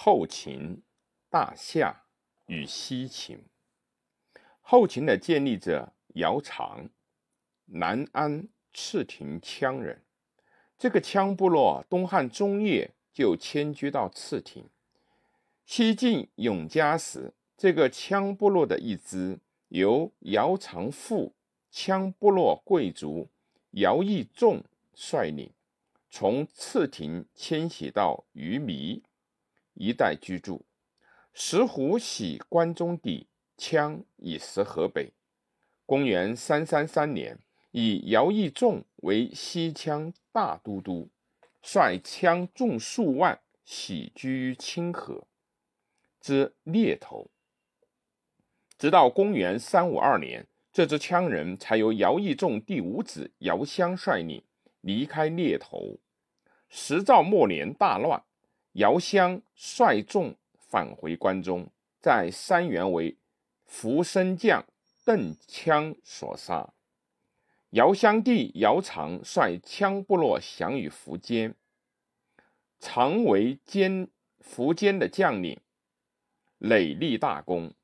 后秦、大夏与西秦。后秦的建立者姚苌，南安赤亭羌人。这个羌部落东汉中叶就迁居到赤亭。西晋永嘉时，这个羌部落的一支由姚苌父羌部落贵族姚义仲率领，从赤亭迁徙到鱼糜一带居住。石虎喜关中地，羌以食河北。公元三三三年。以姚义仲为西羌大都督，率羌众数万，徙居清河之猎头。直到公元三五二年，这支羌人才由姚义仲第五子姚襄率领离开猎头。十兆末年大乱，姚襄率众返回关中，在三原为伏生将邓羌所杀。姚襄帝姚苌率羌部落降于苻坚，常为坚苻坚的将领，累立大功。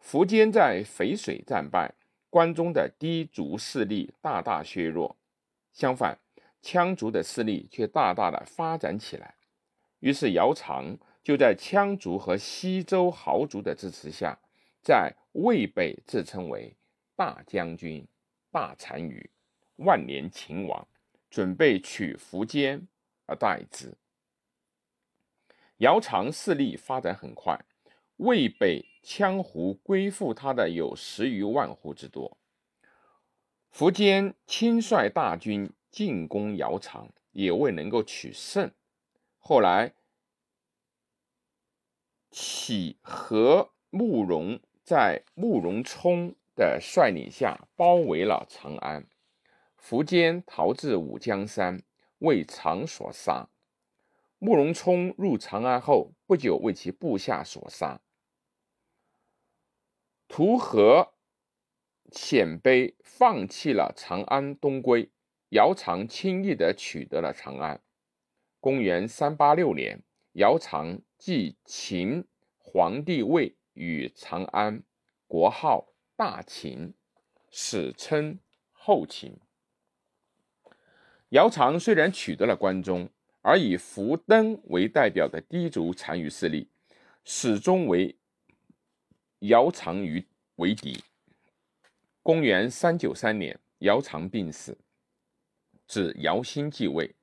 苻坚在淝水战败，关中的氐族势力大大削弱，相反，羌族的势力却大大的发展起来。于是姚苌就在羌族和西周豪族的支持下，在渭北自称为大将军。大单于万年秦王准备取苻坚而代之。姚苌势力发展很快，渭北羌胡归附他的有十余万户之多。苻坚亲率大军进攻姚苌，也未能够取胜。后来，启和慕容在慕容冲。的率领下包围了长安，苻坚逃至五江山，为长所杀。慕容冲入长安后不久，为其部下所杀。图和鲜卑放弃了长安，东归。姚苌轻易地取得了长安。公元三八六年，姚苌继秦皇帝位于长安，国号。大秦，史称后秦。姚苌虽然取得了关中，而以苻登为代表的氐族残余势力，始终为姚苌于为敌。公元三九三年，姚苌病死，指姚兴继位，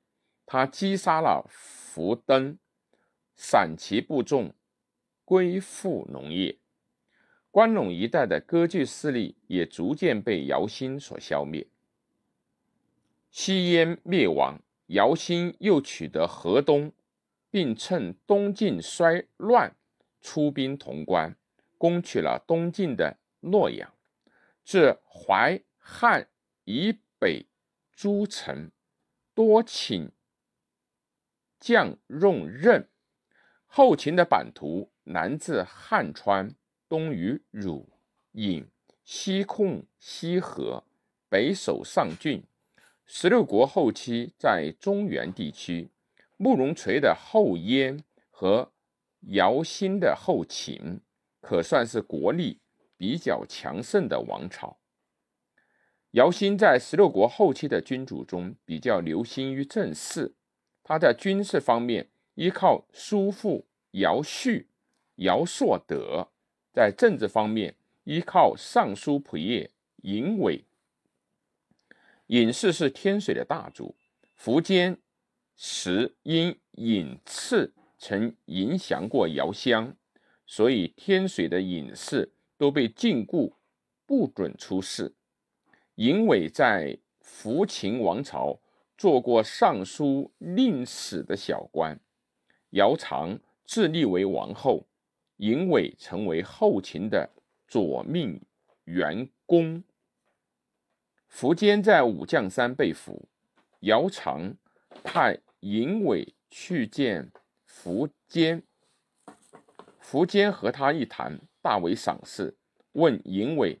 他击杀了苻登，散其部众，归附农业。关陇一带的割据势力也逐渐被姚兴所消灭。西燕灭亡，姚兴又取得河东，并趁东晋衰乱，出兵潼关，攻取了东晋的洛阳，至淮汉以北诸城，多请将用任。后秦的版图南至汉川。东于汝尹，西控西河，北守上郡。十六国后期在中原地区，慕容垂的后燕和姚兴的后秦，可算是国力比较强盛的王朝。姚兴在十六国后期的君主中比较留心于政事，他在军事方面依靠叔父姚绪、姚硕德。在政治方面，依靠尚书仆射尹伟。尹氏是天水的大族，苻坚时因尹赐曾影响过姚襄，所以天水的尹氏都被禁锢，不准出仕。尹伟在福秦王朝做过尚书令史的小官，姚苌自立为王后。尹伟成为后秦的左命元公。苻坚在武将山被俘，姚苌派尹伟去见苻坚。苻坚和他一谈，大为赏识，问尹伟：“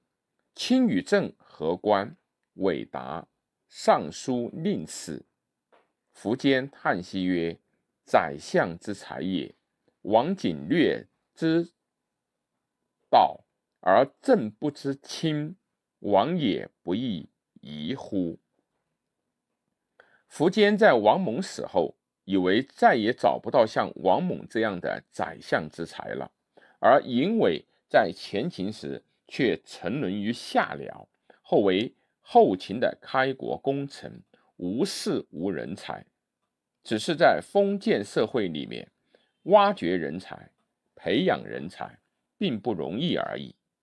卿与朕何关？”伟答：“尚书令史。”苻坚叹息曰：“宰相之才也。”王景略之道，而朕不知亲，王也不亦疑乎？苻坚在王猛死后，以为再也找不到像王猛这样的宰相之才了，而尹伟在前秦时却沉沦于下僚，后为后秦的开国功臣，无事无人才，只是在封建社会里面。挖掘人才、培养人才并不容易而已。